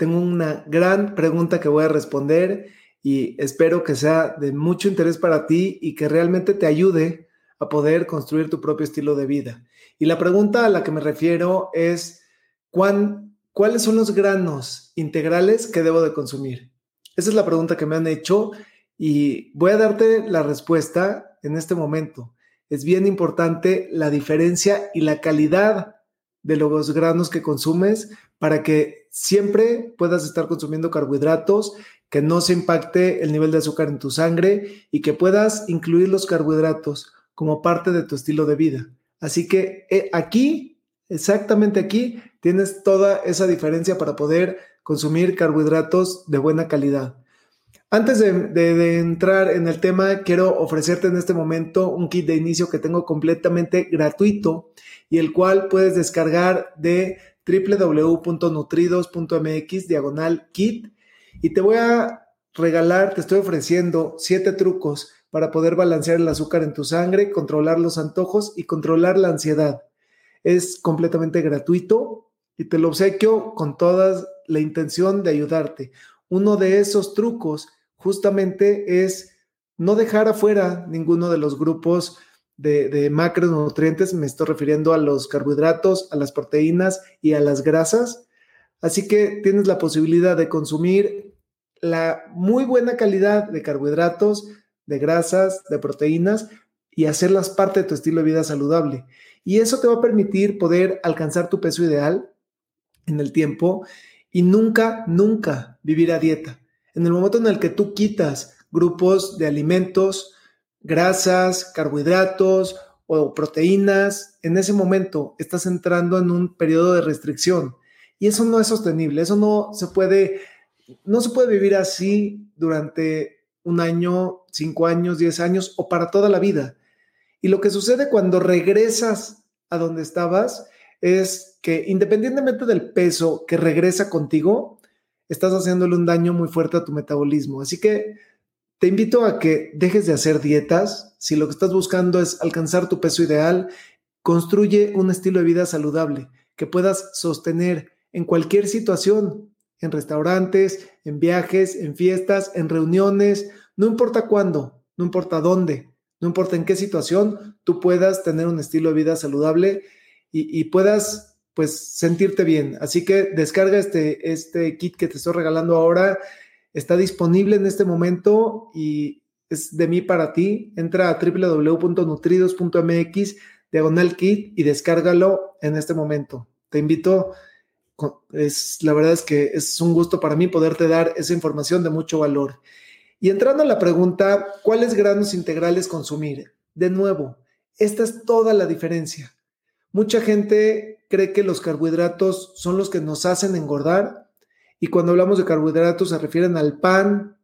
tengo una gran pregunta que voy a responder y espero que sea de mucho interés para ti y que realmente te ayude a poder construir tu propio estilo de vida. Y la pregunta a la que me refiero es, ¿cuáles son los granos integrales que debo de consumir? Esa es la pregunta que me han hecho y voy a darte la respuesta en este momento. Es bien importante la diferencia y la calidad de los granos que consumes para que siempre puedas estar consumiendo carbohidratos, que no se impacte el nivel de azúcar en tu sangre y que puedas incluir los carbohidratos como parte de tu estilo de vida. Así que eh, aquí, exactamente aquí, tienes toda esa diferencia para poder consumir carbohidratos de buena calidad. Antes de, de, entrar en el tema, quiero ofrecerte en este momento un kit de inicio que tengo completamente gratuito y el cual puedes descargar de www.nutridos.mx diagonal kit y te voy a regalar, te estoy ofreciendo siete trucos para poder balancear el azúcar en tu sangre, controlar los antojos y controlar la ansiedad. Es completamente gratuito y te lo obsequio con toda la intención de ayudarte. Uno de esos trucos justamente es no dejar afuera ninguno de los grupos de, macronutrientes, me estoy refiriendo a los carbohidratos, a las proteínas y a las grasas. Así que tienes la posibilidad de consumir la muy buena calidad de carbohidratos, de grasas, de proteínas y hacerlas parte de tu estilo de vida saludable. Y eso te va a permitir poder alcanzar tu peso ideal en el tiempo y nunca, nunca vivir a dieta. En el momento en el que tú quitas grupos de alimentos, grasas, carbohidratos o proteínas, en ese momento estás entrando en un periodo de restricción y eso no es sostenible, eso no se puede, no se puede vivir así durante un año, cinco años, diez años o para toda la vida. Y lo que sucede cuando regresas a donde estabas es que independientemente del peso que regresa contigo, estás haciéndole un daño muy fuerte a tu metabolismo. Así que te invito a que dejes de hacer dietas. Si lo que estás buscando es alcanzar tu peso ideal, construye un estilo de vida saludable que puedas sostener en cualquier situación, en restaurantes, en viajes, en fiestas, en reuniones, no importa cuándo, no importa dónde, no importa en qué situación, tú puedas tener un estilo de vida saludable y, y puedas pues sentirte bien. Así que descarga este, este kit que te estoy regalando ahora Está disponible en este momento y es de mí para ti. Entra a www.nutridos.mx, diagonal kit y descárgalo en este momento. Te invito, es, la verdad es que es un gusto para mí poderte dar esa información de mucho valor. Y entrando a la pregunta, ¿cuáles granos integrales consumir? De nuevo, esta es toda la diferencia. Mucha gente cree que los carbohidratos son los que nos hacen engordar y cuando hablamos de carbohidratos se refieren al pan,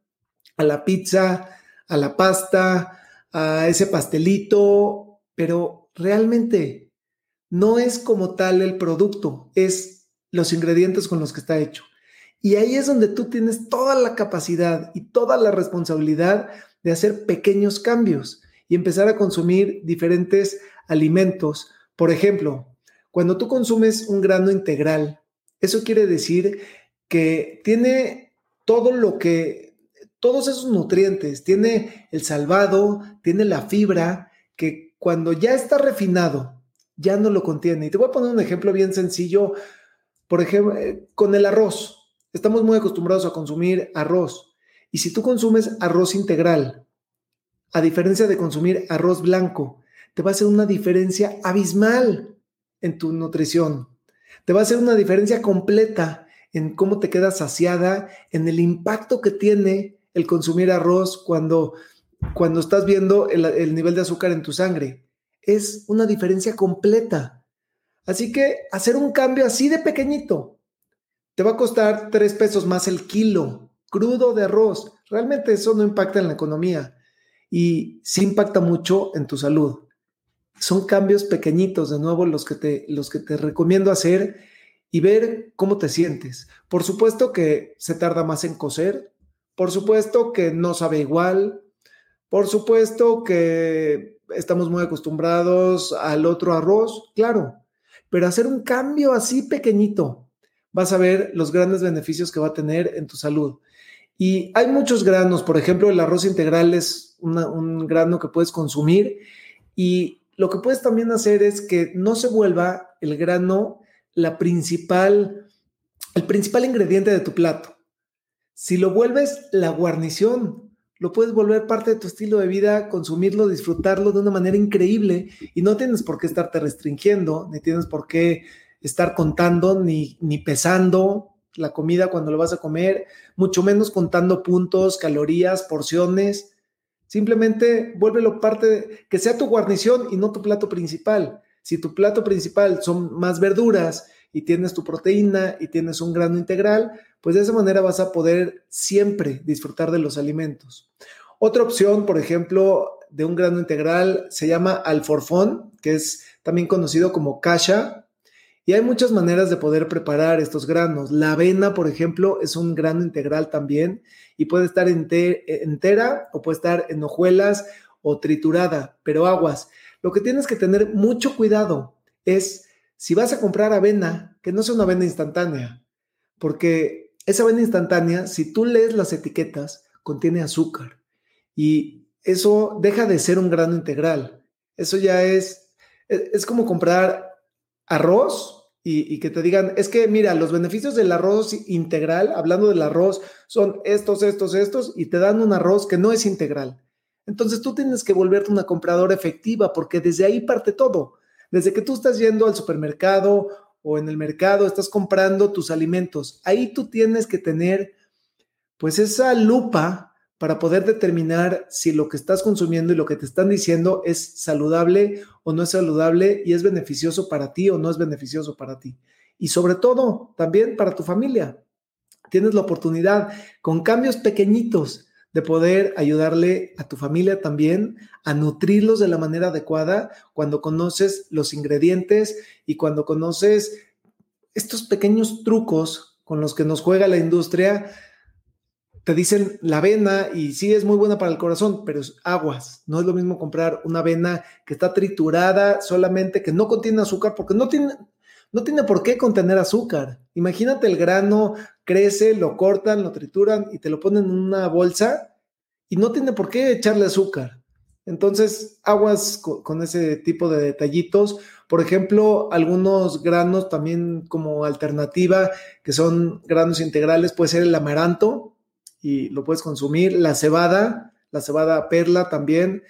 a la pizza, a la pasta, a ese pastelito, pero realmente no es como tal el producto, es los ingredientes con los que está hecho. Y ahí es donde tú tienes toda la capacidad y toda la responsabilidad de hacer pequeños cambios y empezar a consumir diferentes alimentos. Por ejemplo, cuando tú consumes un grano integral, eso quiere decir que tiene todo lo que, todos esos nutrientes, tiene el salvado, tiene la fibra, que cuando ya está refinado, ya no lo contiene. Y te voy a poner un ejemplo bien sencillo, por ejemplo, eh, con el arroz. Estamos muy acostumbrados a consumir arroz. Y si tú consumes arroz integral, a diferencia de consumir arroz blanco, te va a hacer una diferencia abismal en tu nutrición. Te va a hacer una diferencia completa en cómo te quedas saciada, en el impacto que tiene el consumir arroz cuando, cuando estás viendo el, el nivel de azúcar en tu sangre. Es una diferencia completa. Así que hacer un cambio así de pequeñito te va a costar tres pesos más el kilo crudo de arroz. Realmente eso no impacta en la economía y sí impacta mucho en tu salud. Son cambios pequeñitos, de nuevo, los que te, los que te recomiendo hacer y ver cómo te sientes. Por supuesto que se tarda más en cocer, por supuesto que no sabe igual, por supuesto que estamos muy acostumbrados al otro arroz, claro, pero hacer un cambio así pequeñito, vas a ver los grandes beneficios que va a tener en tu salud. Y hay muchos granos, por ejemplo, el arroz integral es un grano que puedes consumir y lo que puedes también hacer es que no se vuelva el grano la principal, el principal ingrediente de tu plato. Si lo vuelves la guarnición, lo puedes volver parte de tu estilo de vida, consumirlo, disfrutarlo de una manera increíble y no tienes por qué estarte restringiendo, ni tienes por qué estar contando ni, ni pesando la comida cuando lo vas a comer, mucho menos contando puntos, calorías, porciones. Simplemente vuélvelo parte, de, que sea tu guarnición y no tu plato principal. Si tu plato principal son más verduras y tienes tu proteína y tienes un grano integral, pues de esa manera vas a poder siempre disfrutar de los alimentos. Otra opción, por ejemplo, de un grano integral se llama alforfón, que es también conocido como kasha. Y hay muchas maneras de poder preparar estos granos. La avena, por ejemplo, es un grano integral también y puede estar entera o puede estar en hojuelas o triturada, pero aguas. Lo que tienes que tener mucho cuidado es si vas a comprar avena, que no sea una avena instantánea, porque esa avena instantánea, si tú lees las etiquetas, contiene azúcar y eso deja de ser un grano integral. Eso ya es, e, es, como comprar arroz y, que te digan, es que mira, los beneficios del arroz integral, hablando del arroz, son estos, estos, estos, y te dan un arroz que no es integral. Entonces tú tienes que volverte una compradora efectiva porque desde ahí parte todo. Desde que tú estás yendo al supermercado o en el mercado, estás comprando tus alimentos. Ahí tú tienes que tener pues esa lupa para poder determinar si lo que estás consumiendo y lo que te están diciendo es saludable o no es saludable y es beneficioso para ti o no es beneficioso para ti. Y sobre todo, también para tu familia. Tienes la oportunidad con cambios pequeñitos de poder ayudarle a tu familia también a nutrirlos de la manera adecuada cuando conoces los ingredientes y cuando conoces estos pequeños trucos con los que nos juega la industria. Te dicen la avena y sí es muy buena para el corazón, pero es aguas. No es lo mismo comprar una avena que está triturada solamente, que no contiene azúcar, porque no tiene, no tiene por qué contener azúcar. Imagínate el grano, crece, lo cortan, lo trituran y te lo ponen en una bolsa y no tiene por qué echarle azúcar. Entonces, aguas con, ese tipo de detallitos. Por ejemplo, algunos granos también como alternativa, que son granos integrales, puede ser el amaranto y lo puedes consumir, la cebada, la cebada perla también,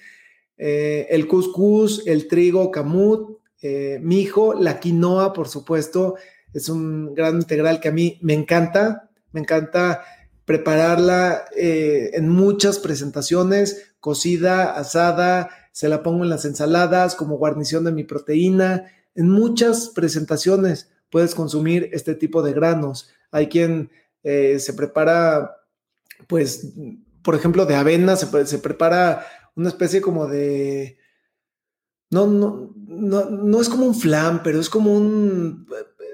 eh, el cuscús, el trigo camut, eh, mijo, la quinoa, por supuesto, es un gran integral que a mí me encanta, me encanta prepararla eh, en muchas presentaciones, cocida, asada, se la pongo en las ensaladas como guarnición de mi proteína, en muchas presentaciones puedes consumir este tipo de granos. Hay quien se prepara, pues, por ejemplo, de avena, se, se prepara una especie como de no, no, no, no es como un flan, pero es como un...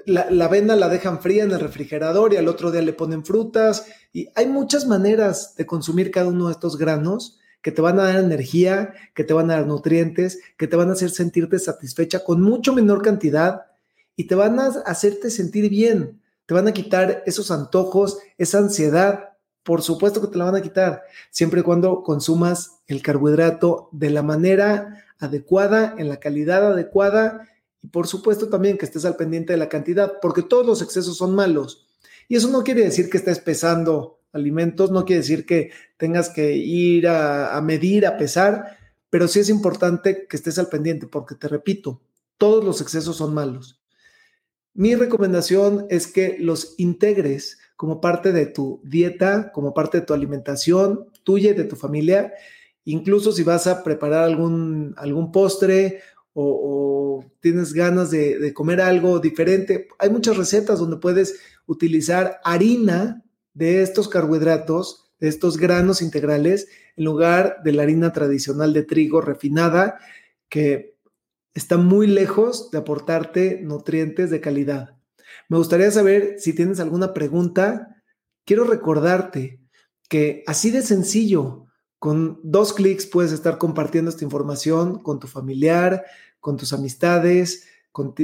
La, la, avena la dejan fría en el refrigerador y al otro día le ponen frutas. Y hay muchas maneras de consumir cada uno de estos granos que te van a dar energía, que te van a dar nutrientes, que te van a hacer sentirte satisfecha con mucho menor cantidad y te van a hacerte sentir bien. Te van a quitar esos antojos, esa ansiedad. Por supuesto que te la van a quitar, siempre y cuando consumas el carbohidrato de la manera adecuada, en la calidad adecuada y por supuesto también que estés al pendiente de la cantidad, porque todos los excesos son malos. Y eso no quiere decir que estés pesando alimentos, no quiere decir que tengas que ir a, medir, a pesar, pero sí es importante que estés al pendiente, porque te repito, todos los excesos son malos. Mi recomendación es que los integres como parte de tu dieta, como parte de tu alimentación tuya y de tu familia, Incluso si vas a preparar algún, algún postre o, tienes ganas de, comer algo diferente, hay muchas recetas donde puedes utilizar harina de estos carbohidratos, de estos granos integrales, en lugar de la harina tradicional de trigo refinada, que está muy lejos de aportarte nutrientes de calidad. Me gustaría saber si tienes alguna pregunta. Quiero recordarte que así de sencillo, con dos clics puedes estar compartiendo esta información con tu familiar, con tus amistades, con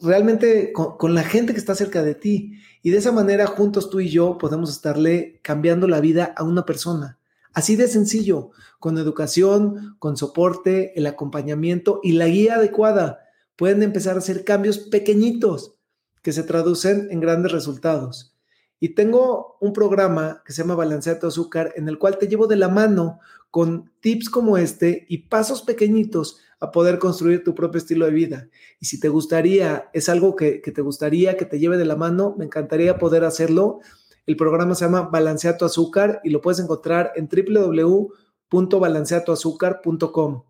realmente con, la gente que está cerca de ti. Y de esa manera, juntos tú y yo podemos estarle cambiando la vida a una persona. Así de sencillo, con educación, con soporte, el acompañamiento y la guía adecuada, pueden empezar a hacer cambios pequeñitos que se traducen en grandes resultados. Y tengo un programa que se llama Balancea tu azúcar, en el cual te llevo de la mano con tips como este y pasos pequeñitos a poder construir tu propio estilo de vida. Y si te gustaría, es algo que, que te gustaría que te lleve de la mano, me encantaría poder hacerlo. El programa se llama Balancea tu azúcar y lo puedes encontrar en www.balanceatoazúcar.com.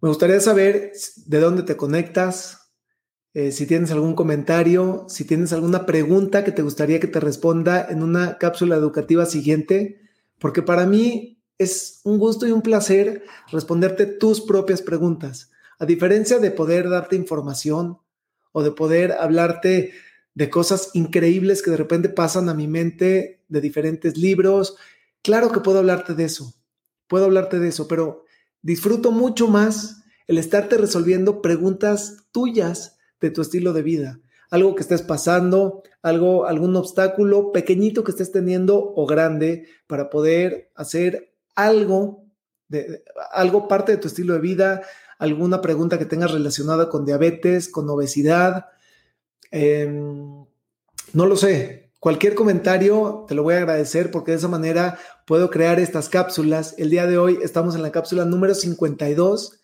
Me gustaría saber de dónde te conectas, eh, si tienes algún comentario, si tienes alguna pregunta que te gustaría que te responda en una cápsula educativa siguiente, porque para mí es un gusto y un placer responderte tus propias preguntas. A diferencia de poder darte información o de poder hablarte de cosas increíbles que de repente pasan a mi mente, de diferentes libros, claro que puedo hablarte de eso, puedo hablarte de eso, pero disfruto mucho más el estarte resolviendo preguntas tuyas de tu estilo de vida. Algo que estés pasando, algo, algún obstáculo pequeñito que estés teniendo o grande para poder hacer algo, de, algo parte de tu estilo de vida, alguna pregunta que tengas relacionada con diabetes, con obesidad. Em, no lo sé. Cualquier comentario te lo voy a agradecer porque de esa manera puedo crear estas cápsulas. El día de hoy estamos en la cápsula número 52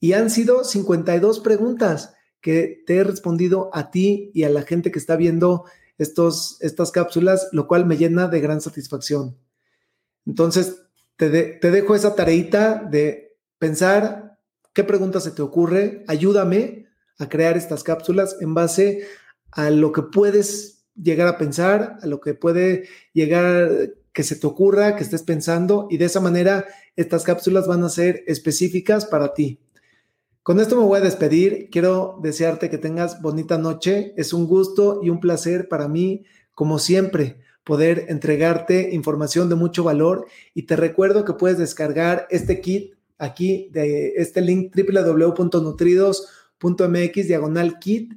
y han sido 52 preguntas que te he respondido a ti y a la gente que está viendo estos, estas cápsulas, lo cual me llena de gran satisfacción. Entonces, te, te dejo esa tareita de pensar qué pregunta se te ocurre, ayúdame a crear estas cápsulas en base a lo que puedes llegar a pensar, a lo que puede llegar que se te ocurra, que estés pensando y de esa manera estas cápsulas van a ser específicas para ti. Con esto me voy a despedir. Quiero desearte que tengas bonita noche. Es un gusto y un placer para mí, como siempre, poder entregarte información de mucho valor. Y te recuerdo que puedes descargar este kit aquí de este link www.nutridos.mx diagonal kit.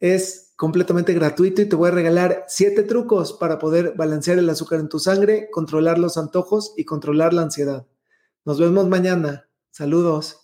Es completamente gratuito y te voy a regalar siete trucos para poder balancear el azúcar en tu sangre, controlar los antojos y controlar la ansiedad. Nos vemos mañana. Saludos.